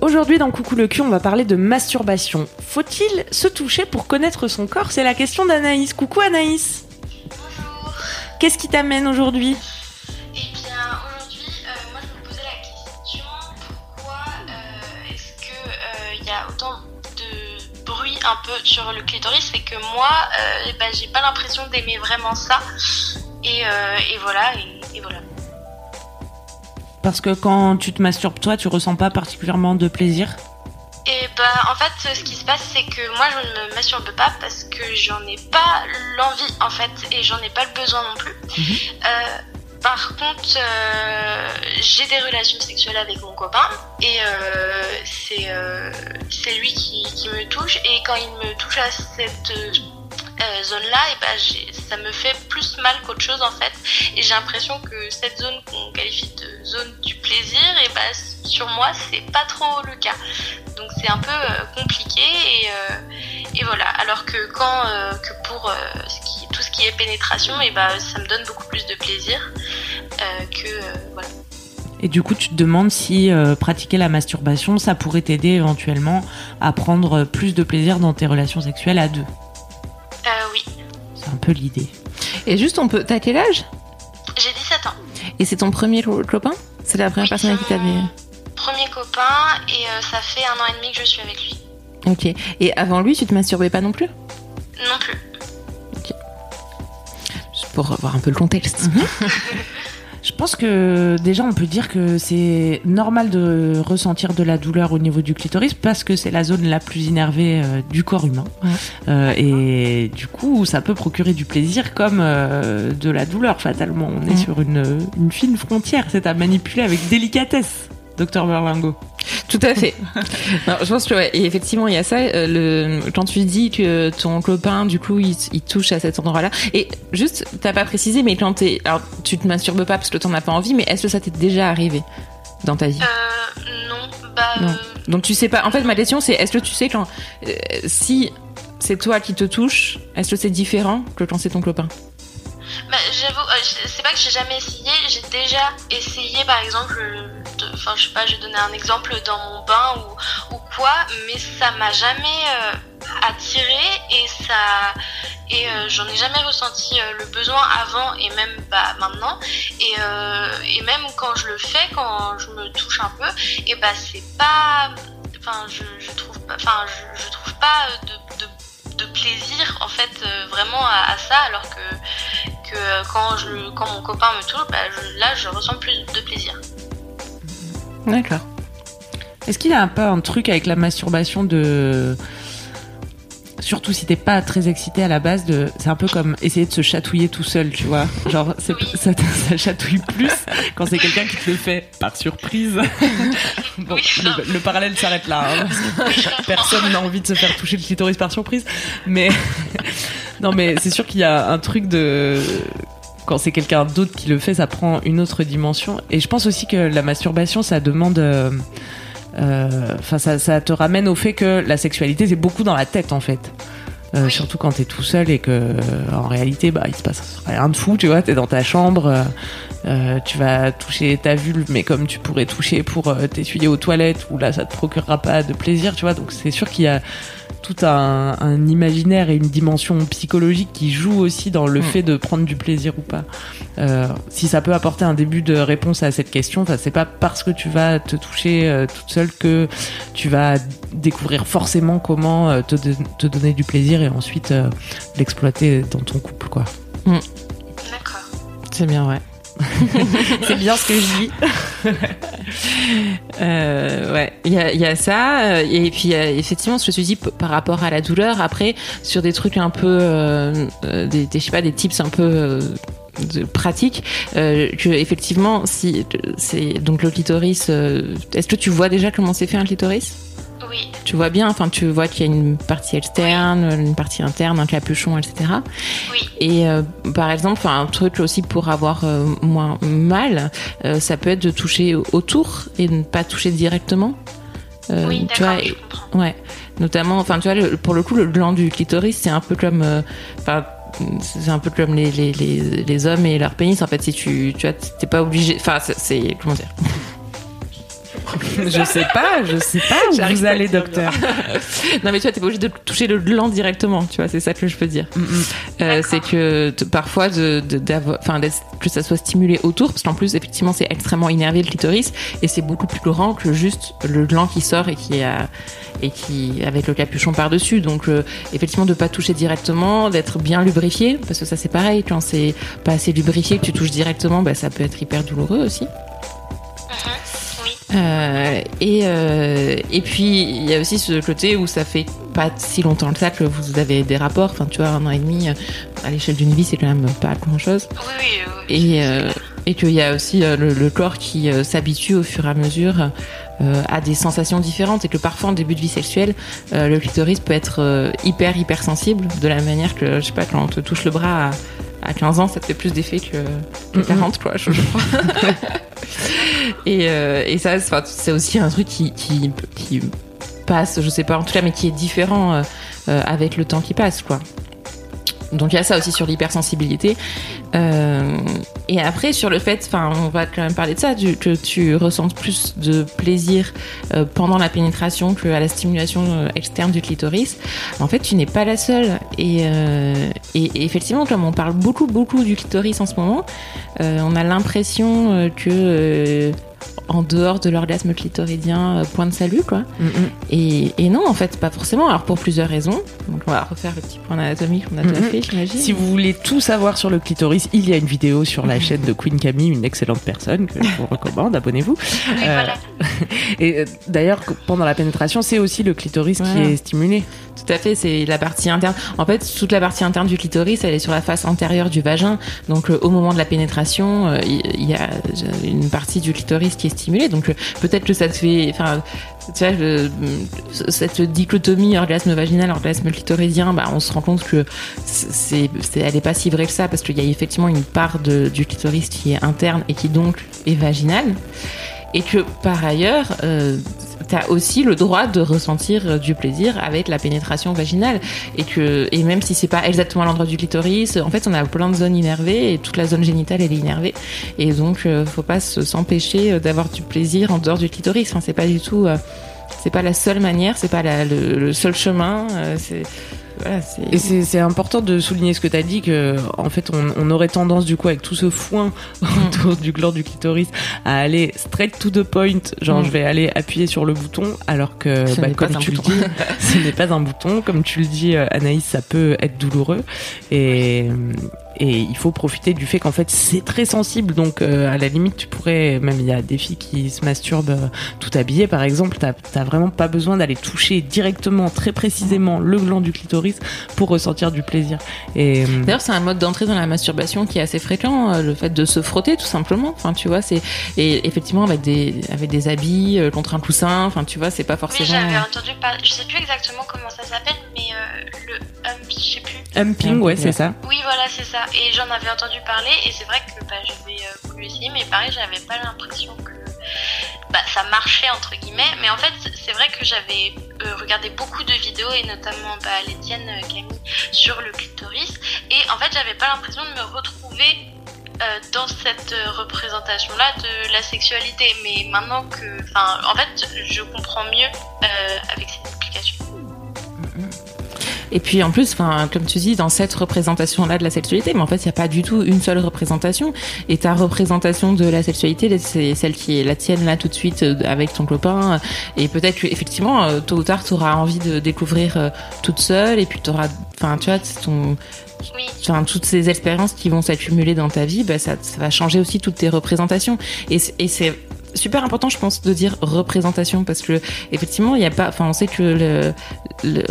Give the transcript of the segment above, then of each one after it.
Aujourd'hui dans Coucou le cul, on va parler de masturbation. Faut-il se toucher pour connaître son corps? C'est la question d'Anaïs. Coucou Anaïs. Bonjour. Qu'est-ce qui t'amène aujourd'hui? Eh bien, aujourd'hui, euh, moi je me posais la question pourquoi euh, est-ce que euh, y a autant de bruit un peu sur le clitoris? Et que moi, ben, j'ai pas l'impression d'aimer vraiment ça. Et, euh, et voilà, et, et voilà. Parce que quand tu te masturbes toi, tu ressens pas particulièrement de plaisir Et bah en fait ce qui se passe c'est que moi je ne me masturbe pas parce que j'en ai pas l'envie en fait et j'en ai pas le besoin non plus. Euh, par contre euh, j'ai des relations sexuelles avec mon copain et euh, c'est euh, lui qui, qui me touche et quand il me touche à cette zone là et ben ça me fait plus mal qu'autre chose en fait. Et j'ai l'impression que cette zone qu'on qualifie de zone du plaisir et ben sur moi c'est pas trop le cas. Donc c'est un peu euh, compliqué et, euh, et voilà. Alors que quand euh, que pour euh, ce qui, tout ce qui est pénétration et ben ça me donne beaucoup plus de plaisir euh, que euh, voilà. Et du coup, tu te demandes si euh, pratiquer la masturbation, ça pourrait t'aider éventuellement à prendre plus de plaisir dans tes relations sexuelles à deux? Peu l'idée. Et juste, on peut. T'as quel âge? J'ai 17 ans Et c'est ton premier co- copain? C'est la première personne avec qui t'avais. premier copain et euh, ça fait un an et demi que je suis avec lui Ok. Et avant lui, tu te masturbais pas non plus? Non plus Juste pour avoir un peu le contexte. Je pense que déjà, on peut dire que c'est normal de ressentir de la douleur au niveau du clitoris parce que c'est la zone la plus innervée euh, du corps humain. Ouais. Euh, et du coup, ça peut procurer du plaisir comme euh, de la douleur, fatalement. On est sur une, une fine frontière. C'est à manipuler avec délicatesse, docteur Berlingo. Tout à fait. Non, je pense que ouais. Et effectivement, il y a ça. euh, le quand tu dis que ton copain, du coup, il, il touche à cet endroit-là. Et juste, t'as pas précisé, mais quand t'es, alors tu te masturbes pas parce que t'en as pas envie, mais est-ce que ça t'est déjà arrivé dans ta vie? Euh, non bah Non. euh, Donc tu sais pas. En fait, ma question c'est est-ce que tu sais quand euh, si c'est toi qui te touche, est-ce que c'est différent que quand c'est ton copain? Bah, j'avoue, euh, c'est pas que j'ai jamais essayé, j'ai déjà essayé par exemple, enfin je sais pas, je vais donner un exemple dans mon bain ou, ou quoi, mais ça m'a jamais euh, attiré et ça et euh, j'en ai jamais ressenti le besoin avant et même bah, maintenant. Et, et même quand je le fais, quand je me touche un peu, et bah c'est pas, enfin je, trouve pas, enfin je, trouve pas de, de, plaisir en fait vraiment à, à ça alors que que euh, quand, je, quand mon copain me touche, bah, je- là je ressens plus de plaisir. D'accord. Est-ce qu'il y a un peu un truc avec la masturbation de surtout si t'es pas très excité à la base de c'est un peu comme essayer de se chatouiller tout seul tu vois genre Oui. ça, ça chatouille plus quand c'est quelqu'un qui te le fait par surprise bon Oui, le, le parallèle s'arrête là hein, parce que personne n'a envie de se faire toucher le clitoris par surprise mais non mais c'est sûr qu'il y a un truc de quand c'est quelqu'un d'autre qui le fait, ça prend une autre dimension. Et je pense aussi que la masturbation, ça demande, euh, euh, enfin, ça, ça te ramène au fait que la sexualité, c'est beaucoup dans la tête, en fait. euh, Oui. surtout quand t'es tout seul et que euh, en réalité bah il se passe rien de fou, tu vois, t'es dans ta chambre, euh, euh, tu vas toucher ta vulve, mais comme tu pourrais toucher pour t'essuyer aux toilettes, où là ça te procurera pas de plaisir, tu vois, donc c'est sûr qu'il y a tout un, un imaginaire et une dimension psychologique qui joue aussi dans le Mm. fait de prendre du plaisir ou pas. Euh, si ça peut apporter un début de réponse à cette question, enfin, c'est pas parce que tu vas te toucher euh, toute seule que tu vas découvrir forcément comment euh, te, te donner du plaisir et ensuite euh, l'exploiter dans ton couple, quoi. D'accord. C'est bien, ouais. C'est bien ce que je dis. Euh, ouais, il y a, ça. euh, Et puis, euh, effectivement, je me suis dit, par rapport à la douleur, après, sur des trucs un peu, euh, des, je sais pas, des tips un peu euh, de pratique, que effectivement, si c'est donc le clitoris, est-ce que tu vois déjà comment c'est fait un clitoris? Oui. Tu vois bien, enfin, tu vois qu'il y a une partie externe, une partie interne, un capuchon, etc. Oui. Et euh, par exemple, un truc aussi pour avoir euh, moins mal, euh, ça peut être de toucher autour et de ne pas toucher directement. Oui, tu vois, je comprends. ouais. Notamment, enfin, tu vois, le- pour le coup, le gland du clitoris, c'est un peu comme, c'est un peu comme les, les, les, les hommes et leur pénis. En fait, si tu, tu vois, t'es pas obligé, enfin, c'est comment dire? je sais pas, je sais pas où J'arrive vous pas à allez, docteur. non mais tu vois t'es pas obligé de toucher le gland directement tu vois c'est ça que je peux dire. Euh, c'est que t- parfois de de- d'avoir enfin d'être- que ça soit stimulé autour parce qu'en plus effectivement c'est extrêmement énervé le clitoris et c'est beaucoup plus grand que juste le gland qui sort et qui a et qui avec le capuchon par dessus donc euh, effectivement de pas toucher directement d'être bien lubrifié parce que ça c'est pareil quand c'est pas assez lubrifié que tu touches directement bah ça peut être hyper douloureux aussi. Euh, et, euh, et puis il y a aussi ce côté où ça fait pas si longtemps que ça que vous avez des rapports. Enfin, tu vois, un an et demi euh, à l'échelle d'une vie, c'est quand même pas grand chose. Oui, oui, oui. Et, euh, et qu'il y a aussi euh, le, le corps qui euh, s'habitue au fur et à mesure euh, à des sensations différentes et que parfois en début de vie sexuelle, euh, le clitoris peut être euh, hyper hyper sensible de la manière que je sais pas quand on te touche le bras à, à 15 ans, ça te fait plus d'effet que, que 40 quoi, je, crois. et, euh, et ça, c'est aussi un truc qui, qui, qui passe, je sais pas en tout cas, mais qui est différent euh, euh, avec le temps qui passe quoi. Donc il y a ça aussi sur l'hypersensibilité. Euh, et après sur le fait, enfin on va quand même parler de ça, que tu ressentes plus de plaisir euh, pendant la pénétration que à la stimulation euh, externe du clitoris. En fait, tu n'es pas la seule. Et, effectivement, comme on parle beaucoup beaucoup du clitoris en ce moment, on a l'impression que en dehors de l'orgasme clitoridien, euh, point de salut quoi. Et, et non, en fait, pas forcément. Alors pour plusieurs raisons. Donc on va refaire le petit point anatomique qu'on a déjà Mhm. fait, j'imagine. Si vous voulez tout savoir sur le clitoris, il y a une vidéo sur la chaîne de Queen Camille, une excellente personne que je vous recommande, abonnez-vous. Euh, voilà. Et euh, d'ailleurs, pendant la pénétration, c'est aussi le clitoris qui est stimulé. Tout à fait, c'est la partie interne. En fait, toute la partie interne du clitoris, elle est sur la face antérieure du vagin. Donc, euh, au moment de la pénétration, euh, il il y, a une partie du clitoris qui est Donc, euh, peut-être que ça te fait, enfin, tu vois, cette dichotomie orgasme vaginal, orgasme clitoridien, bah, on se rend compte que c'est, elle est pas si vraie que ça parce qu'il y a effectivement une part de, du clitoris qui est interne et qui donc est vaginale. Et que par ailleurs, euh, t'as aussi le droit de ressentir euh, du plaisir avec la pénétration vaginale et que et même si c'est pas exactement l'endroit du clitoris, en fait on a plein de zones innervées et toute la zone génitale elle est innervée et donc euh, faut pas se- s'empêcher euh, d'avoir du plaisir en dehors du clitoris. Enfin c'est pas du tout, euh, c'est pas la seule manière, c'est pas le seul chemin. euh, c'est voilà, Et c'est c'est important de souligner ce que tu as dit, que en fait, on, on aurait tendance, du coup, avec tout ce foin autour du gland du clitoris, à aller straight to the point, genre Mm. je vais aller appuyer sur le bouton, alors que, Ce bah, comme tu le dis, ce n'est pas un bouton. Comme tu le dis, euh, Anaïs, ça peut être douloureux. Et, et il faut profiter du fait qu'en fait, c'est très sensible. Donc, euh, à la limite, tu pourrais, même il y a des filles qui se masturbent euh, tout habillées, par exemple, t'as t'as vraiment pas besoin d'aller toucher directement, très précisément, le gland du clitoris pour ressentir du plaisir. Et euh, D'ailleurs, c'est un mode d'entrée dans la masturbation qui est assez fréquent, euh, le fait de se frotter tout simplement. Enfin, tu vois, c'est et effectivement avec des avec des habits euh, contre un coussin. Enfin, tu vois, c'est pas Oui, forcément. j'avais entendu parler. Je sais plus exactement comment ça s'appelle, mais euh, le hump, je sais plus. humping, ouais, c'est ça. Oui, voilà, c'est ça. Et j'en avais entendu parler, et c'est vrai que bah, j'avais euh, voulu essayer, mais pareil, j'avais pas l'impression que bah, ça marchait entre guillemets. Mais en fait, c'est vrai que j'avais euh, regardé beaucoup de vidéos et notamment bah, l'Étienne euh, Camille sur le clitoris. Et en fait, j'avais pas l'impression de me retrouver euh, dans cette représentation-là de la sexualité. Mais maintenant que, enfin, en fait, je comprends mieux avec cette explication. Et puis en plus, enfin, comme tu dis, dans cette représentation-là de la sexualité, mais en fait, il n'y a pas du tout une seule représentation. Et ta représentation de la sexualité, c'est celle qui est la tienne là tout de suite euh, avec ton copain. Et peut-être que effectivement, euh, tôt ou tard, tu auras envie de découvrir euh, toute seule. Et puis tu auras, enfin, tu vois, ton Enfin, toutes ces expériences qui vont s'accumuler dans ta vie, bah, ça, ça, va changer aussi toutes tes représentations. Et, et c'est super important, je pense, de dire représentation parce que effectivement, il n'y a pas. Enfin, on sait que le, le,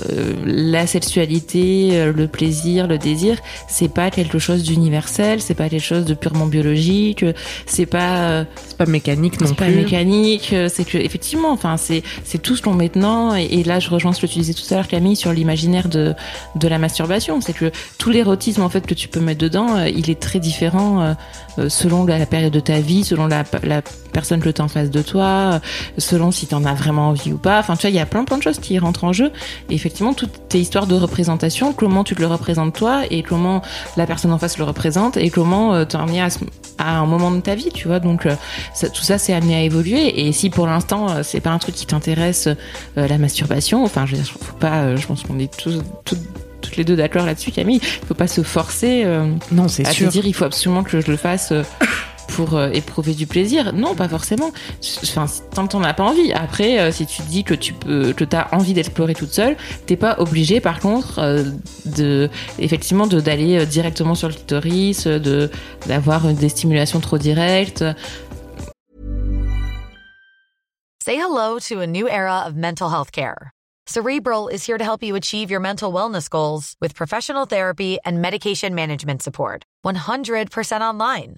la sexualité, le plaisir, le désir, c'est pas quelque chose d'universel, c'est pas quelque chose de purement biologique, c'est pas c'est pas mécanique non plus. C'est pas mécanique, c'est que effectivement, enfin, c'est c'est tout ce qu'on met dedans. Et, là, je rejoins ce que tu disais tout à l'heure, Camille, sur l'imaginaire de de la masturbation. C'est que tout l'érotisme en fait que tu peux mettre dedans, il est très différent euh, selon la, période de ta vie, selon la, la personne que en face de toi, selon si tu en as vraiment envie ou pas. Enfin, tu vois, il y a plein plein de choses qui rentrent en jeu. Et effectivement, toutes tes histoires de représentation, comment tu te le représentes toi et comment la personne en face le représente et comment euh, t'en es à, à, un moment de ta vie, tu vois. Donc, euh, tout ça, c'est amené à évoluer. Et si pour l'instant, euh, c'est pas un truc qui t'intéresse, la masturbation, enfin, je veux dire, faut pas, je pense qu'on est tous, toutes toutes les deux d'accord là-dessus, Camille. Il faut pas se forcer. non, c'est sûr. À dire, il faut absolument que je le fasse pour euh, éprouver du plaisir. Non, pas forcément. Enfin, tant t'en as pas envie. Après, euh, si tu te dis que tu peux, que t'as envie d'explorer toute seule, t'es pas obligé, par contre, euh, de, effectivement, de d'aller directement sur le clitoris, de d'avoir des stimulations trop directes. Say hello to a new era of mental health care. Cerebral is here to help you achieve your mental wellness goals with professional therapy and medication management support. 100% online.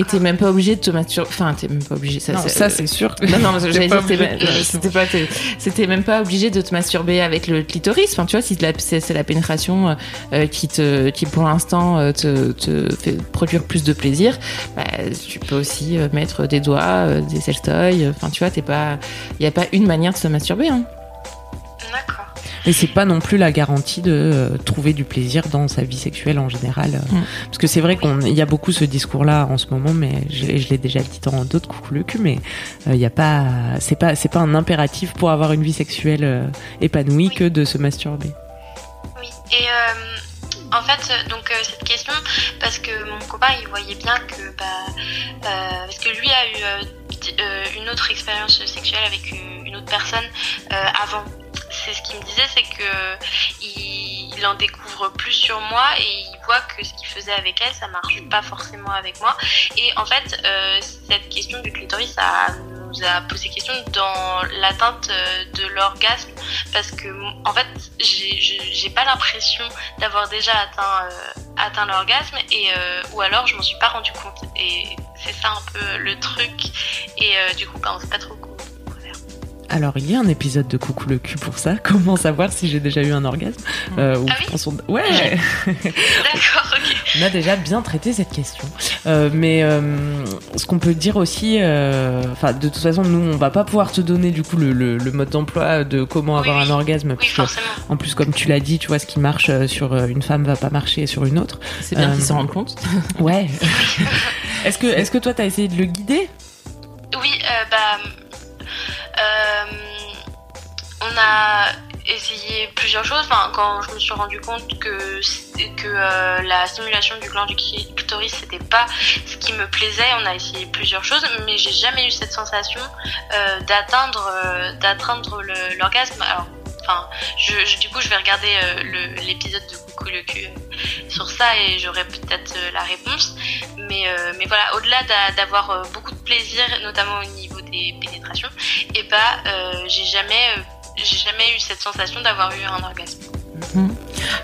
Et t'es même pas obligé de te masturber. Enfin, t'es même pas obligé. Ça, ça c'est sûr. Non, non, j'allais dire, c'était pas, c'était même pas obligé de te masturber avec le clitoris. Enfin, tu vois, si c'est la pénétration euh, qui te, qui pour l'instant euh, te, te, fait produire plus de plaisir, bah, tu peux aussi euh, mettre des doigts, des sextoys. Enfin, tu vois, t'es pas, il y a pas une manière de se masturber. Hein. Et c'est pas non plus la garantie de euh, trouver du plaisir dans sa vie sexuelle en général. Euh. Mm. Parce que c'est vrai qu'il y a beaucoup ce discours-là en ce moment, mais je, l'ai déjà dit dans d'autres coucou le cul, mais il euh, y a pas, c'est pas, c'est pas un impératif pour avoir une vie sexuelle épanouie que de se masturber. Oui. Et en fait, donc cette question, parce que mon copain, il voyait bien que, bah, parce que lui a eu une autre expérience sexuelle avec une autre personne avant c'est ce qu'il me disait, c'est que il, en découvre plus sur moi et il voit que ce qu'il faisait avec elle, ça marche pas forcément avec moi. Et en fait, euh, cette question du clitoris, ça nous a posé question dans l'atteinte euh, de l'orgasme. Parce que en fait, j'ai pas l'impression d'avoir déjà atteint euh, atteint l'orgasme et ou alors je m'en suis pas rendu compte. Et c'est ça un peu le truc. Et du coup, bah, on sait pas trop alors, il y a un épisode de Coucou le cul pour ça. Comment savoir si j'ai déjà eu un orgasme euh, ah oui Ouais D'accord, ok. On a déjà bien traité cette question. Euh, mais euh, ce qu'on peut dire aussi, euh, enfin, de toute façon, nous, on va pas pouvoir te donner du coup le, le, mode d'emploi de comment avoir un orgasme. Oui, en plus, comme tu l'as dit, tu vois, ce qui marche sur une femme va pas marcher sur une autre. C'est bien qu'ils s'en rendent compte. ouais. est-ce que, est-ce que toi, t'as essayé de le guider? A essayé plusieurs choses. Enfin, quand je me suis rendu compte que, que euh, la stimulation du gland du clitoris, c'était pas ce qui me plaisait, on a essayé plusieurs choses, mais j'ai jamais eu cette sensation euh, d'atteindre euh, d'atteindre l'orgasme. Alors, enfin, je, du coup, je vais regarder l'épisode de Coucou le cul sur ça et j'aurai peut-être la réponse. Mais, mais voilà, au-delà d'avoir beaucoup de plaisir, notamment au niveau des pénétrations, et bah, j'ai jamais j'ai jamais eu cette sensation d'avoir eu un orgasme. Mhm.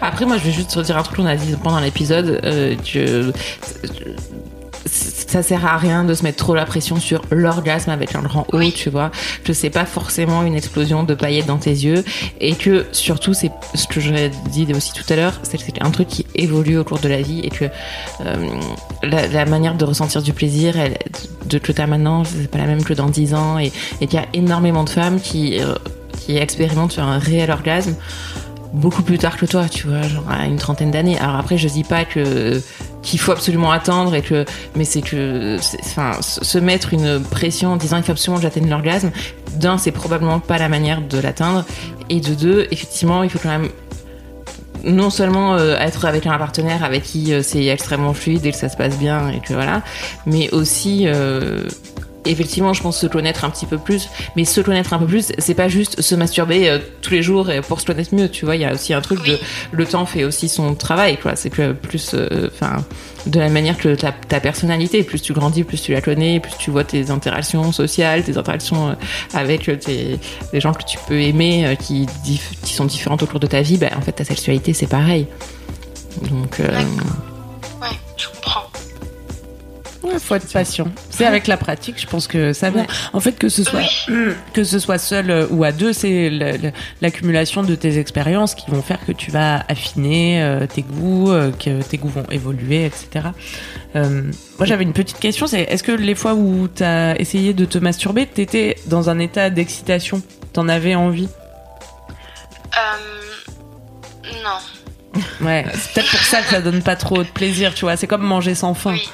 Après, moi, je vais juste dire un truc qu'on a dit pendant l'épisode. Euh, que ça sert à rien de se mettre trop la pression sur l'orgasme avec un grand O, tu vois. Que c'est pas forcément une explosion de paillettes dans tes yeux et que surtout c'est ce que j'aurais dit aussi tout à l'heure, c'est un truc qui évolue au cours de la vie et que euh, la, manière de ressentir du plaisir elle, de que t'as maintenant, c'est pas la même que dans 10 ans et, et qu'il y a énormément de femmes qui euh, qui expérimente sur un réel orgasme beaucoup plus tard que toi, tu vois, genre à une trentaine d'années. Alors après, je dis pas que qu'il faut absolument attendre et que, mais c'est que, enfin, se mettre une pression en disant qu'il faut absolument que j'atteigne l'orgasme. D'un, c'est probablement pas la manière de l'atteindre, et de deux, effectivement, il faut quand même non seulement euh, être avec un partenaire avec qui euh, c'est extrêmement fluide et que ça se passe bien et voilà, mais aussi euh, effectivement, je pense se connaître un petit peu plus. Mais se connaître un peu plus, c'est pas juste se masturber euh, tous les jours pour se connaître mieux. Tu vois, il y a aussi un truc de le temps fait aussi son travail. Quoi, c'est que plus, euh, enfin, de la manière que ta, ta, personnalité, plus tu grandis, plus tu la connais, plus tu vois tes interactions sociales, tes interactions euh, avec tes, les gens que tu peux aimer, qui, qui sont différentes au cours de ta vie. Bah, en fait, ta sexualité, c'est pareil. Donc. Ouais, je comprends. Faut être patient. C'est avec la pratique, je pense que ça vient. En fait, que ce soit que ce soit seul euh, ou à deux, c'est l'accumulation de tes expériences qui vont faire que tu vas affiner euh, tes goûts, euh, que tes goûts vont évoluer, etc. moi, j'avais une petite question. C'est est-ce que les fois où tu as essayé de te masturber, t'étais dans un état d'excitation? T'en avais envie? Non. Ouais, c'est peut-être pour ça que ça donne pas trop de plaisir, tu vois. C'est comme manger sans faim. Oui.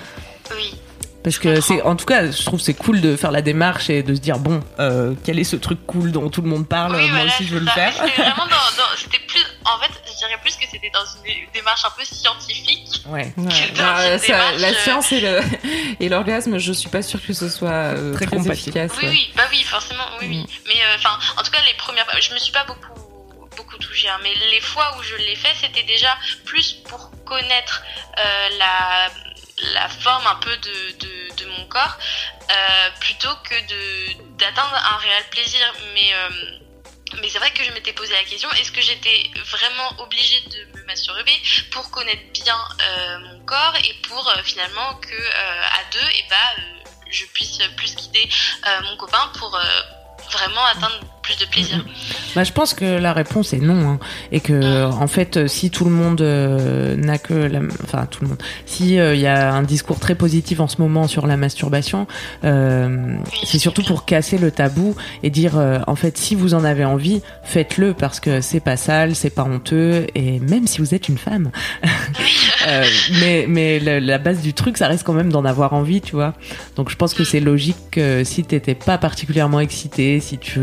Oui. Parce que c'est, en tout cas, je trouve c'est cool de faire la démarche et de se dire bon, euh, quel est ce truc cool dont tout le monde parle Moi aussi, je veux le faire. C'était vraiment dans, c'était plus, en fait, je dirais plus que c'était dans une démarche un peu scientifique. Ouais. Ah, la euh, science et, le, et l'orgasme, je suis pas sûre que ce soit euh, très, très efficace. Oui, oui, bah oui, forcément, oui, oui. Mm. Mais enfin, en tout cas, les premières, je me suis pas beaucoup beaucoup touchée, hein, mais les fois où je l'ai fait, c'était déjà plus pour connaître la la forme un peu de, mon corps euh, plutôt que d'atteindre un réel plaisir. Mais euh, mais c'est vrai que je m'étais posé la question est-ce que j'étais vraiment obligée de me masturber pour connaître bien euh, mon corps et pour finalement que à deux et eh bah je puisse plus guider mon copain pour vraiment atteindre plus de plaisir bah, Je pense que la réponse est non. Hein. Et que, en fait, si tout le monde euh, n'a que la... Enfin, tout le monde. Si il euh, y a un discours très positif en ce moment sur la masturbation, euh, c'est surtout pour casser le tabou et dire, en fait, si vous en avez envie, faites-le parce que c'est pas sale, c'est pas honteux. Et même si vous êtes une femme. mais mais la, base du truc, ça reste quand même d'en avoir envie, tu vois. Donc je pense que c'est logique que si t'étais pas particulièrement excité, si tu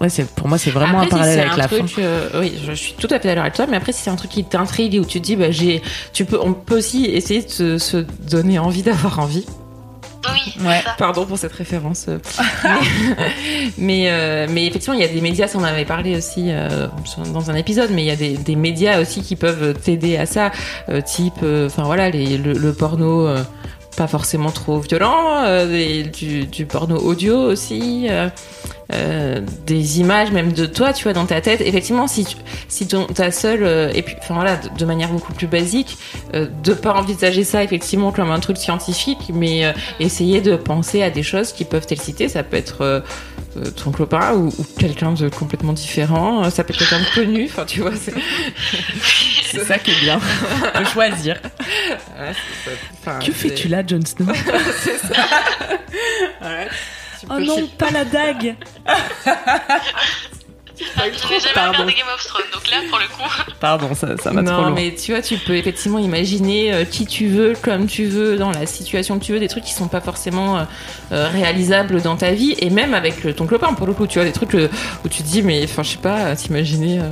Ouais, c'est pour moi c'est vraiment un parallèle avec la truc, euh, oui, je, suis tout à fait d'accord avec toi, mais après si c'est un truc qui t'intrigue où tu te dis bah j'ai, tu peux, on peut aussi essayer de se, donner envie d'avoir envie. Oui, ouais. Pardon pour cette référence. mais, euh, mais, effectivement, il y a des médias, ça on avait parlé aussi euh, dans un épisode, mais il y a des, des médias aussi qui peuvent t'aider à ça, type, enfin voilà, les, le, porno pas forcément trop violent, du, du, porno audio aussi. Euh, des images même de toi, tu vois, dans ta tête. Effectivement, si tu, si ton, ta seule euh, et puis, enfin voilà, de, manière beaucoup plus basique, euh, de pas envisager ça effectivement comme un truc scientifique, mais euh, essayer de penser à des choses qui peuvent t'exciter. Ça peut être ton copain ou, ou quelqu'un de complètement différent. Ça peut être quelqu'un de connu. Enfin, tu vois, c'est ça qui est bien de choisir. que fais-tu là, Jon Snow C'est ça. Ouais. oh non, pas la dague Je n'ai jamais Pardon. regardé Game of Thrones, donc là, pour le coup. Pardon, ça, ça va trop Non, loin. mais tu vois, tu peux effectivement imaginer euh, qui tu veux, comme tu veux, dans la situation que tu veux, des trucs qui sont pas forcément euh, euh, réalisables dans ta vie, et même avec ton copain, pour le coup, tu vois, des trucs euh, où tu te dis, mais enfin, je sais pas, t'imaginer euh,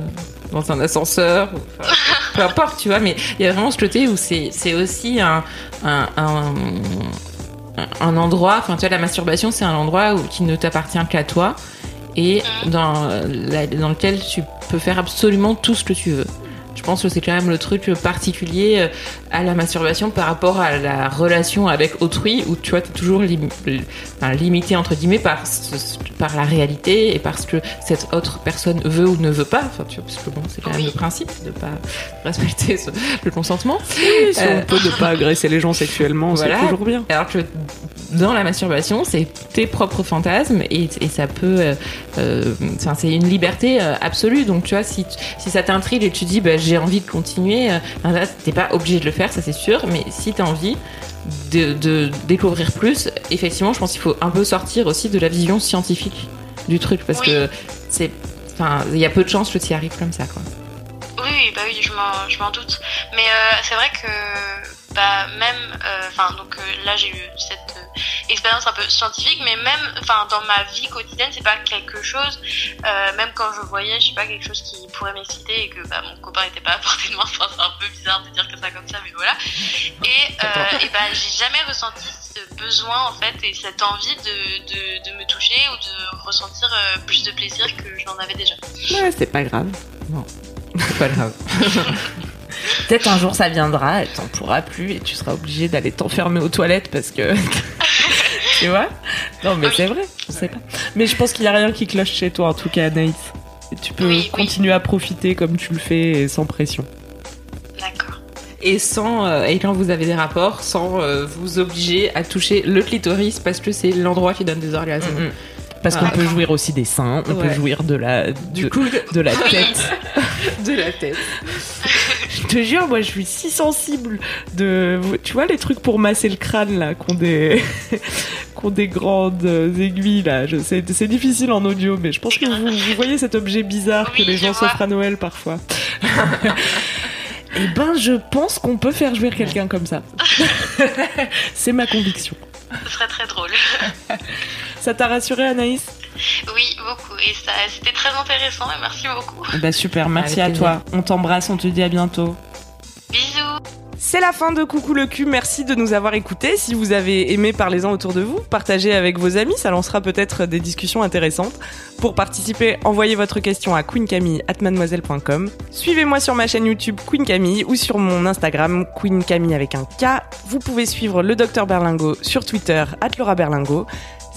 dans un ascenseur, ou, peu importe, tu vois, mais il y a vraiment ce côté où c'est aussi un, endroit, enfin, tu vois, la masturbation, c'est un endroit qui ne t'appartient qu'à toi, et dans lequel tu peux faire absolument tout ce que tu veux. Je pense que c'est quand même le truc particulier euh, à la masturbation par rapport à la relation avec autrui où tu vois t'es toujours lim- enfin, limité entre guillemets par ce- par la réalité et parce que cette autre personne veut ou ne veut pas. Enfin tu vois parce que bon c'est quand même Oui. le principe de pas respecter ce- le consentement. Oui, si Euh, on peut ne pas agresser les gens sexuellement, Voilà. c'est toujours bien. Alors que dans la masturbation, c'est tes propres fantasmes et, et ça peut, euh, euh, enfin, c'est une liberté euh, absolue. Donc tu vois, si, si ça t'intrigue et tu dis bah, j'ai envie de continuer, euh, enfin, là t'es pas obligé de le faire, ça c'est sûr. Mais si t'as envie de, de découvrir plus, effectivement, je pense qu'il faut un peu sortir aussi de la vision scientifique du truc parce Oui. que c'est, enfin, il y a peu de chances que tu y arrives comme ça, quoi. Oui, bah oui, je m'en, je m'en doute. Mais euh, c'est vrai que, bah, même, euh, enfin, donc euh, là, j'ai eu cette euh, expérience un peu scientifique, mais même, enfin, dans ma vie quotidienne, c'est pas quelque chose, euh, même quand je voyais, je sais pas, quelque chose qui pourrait m'exciter et que, bah, mon copain était pas à portée de enfin, c'est un peu bizarre de dire que ça comme ça, mais voilà. Et, euh, et bah, j'ai jamais ressenti ce besoin, en fait, et cette envie de, de, de me toucher ou de ressentir euh, plus de plaisir que j'en avais déjà. Ouais, c'est pas grave. C'est pas grave. Peut-être un jour ça viendra et t'en pourras plus et tu seras obligé d'aller t'enfermer aux toilettes parce que. tu vois? Non, mais c'est vrai, je sais pas. Mais je pense qu'il y a rien qui cloche chez toi, en tout cas, Anaïs. Et tu peux Oui, oui. continuer à profiter comme tu le fais et sans pression. D'accord. et sans euh, et quand vous avez des rapports sans euh, vous obliger à toucher le clitoris parce que c'est l'endroit qui donne des orgasmes. Parce Ah. qu'on peut jouir aussi des seins, on peut jouir de la, Du de, coup, de la tête. de la tête. Je te jure, moi je suis si sensible de. Tu vois les trucs pour masser le crâne là, qu'on des. qu'on des grandes aiguilles là. Je sais, c'est difficile en audio, mais je pense que vous, vous voyez cet objet bizarre que les gens s'offrent à Noël parfois. Eh ben, je pense qu'on peut faire jouir quelqu'un comme ça. c'est ma conviction. Ce serait très drôle. Ça t'a rassuré, Anaïs? Oui, beaucoup. Et ça, c'était très intéressant et merci beaucoup. Bah super, merci Avec à toi. On t'embrasse, on te dit à bientôt. Bisous. C'est la fin de Coucou le cul, merci de nous avoir écoutés. Si vous avez aimé, parlez-en autour de vous, partagez avec vos amis, ça lancera peut-être des discussions intéressantes. Pour participer, envoyez votre question à queencamille@mademoiselle.com. Suivez-moi sur ma chaîne YouTube Queen Camille ou sur mon Instagram Queen Camille avec un K. Vous pouvez suivre le Docteur Berlingo sur Twitter Laura Berlingo.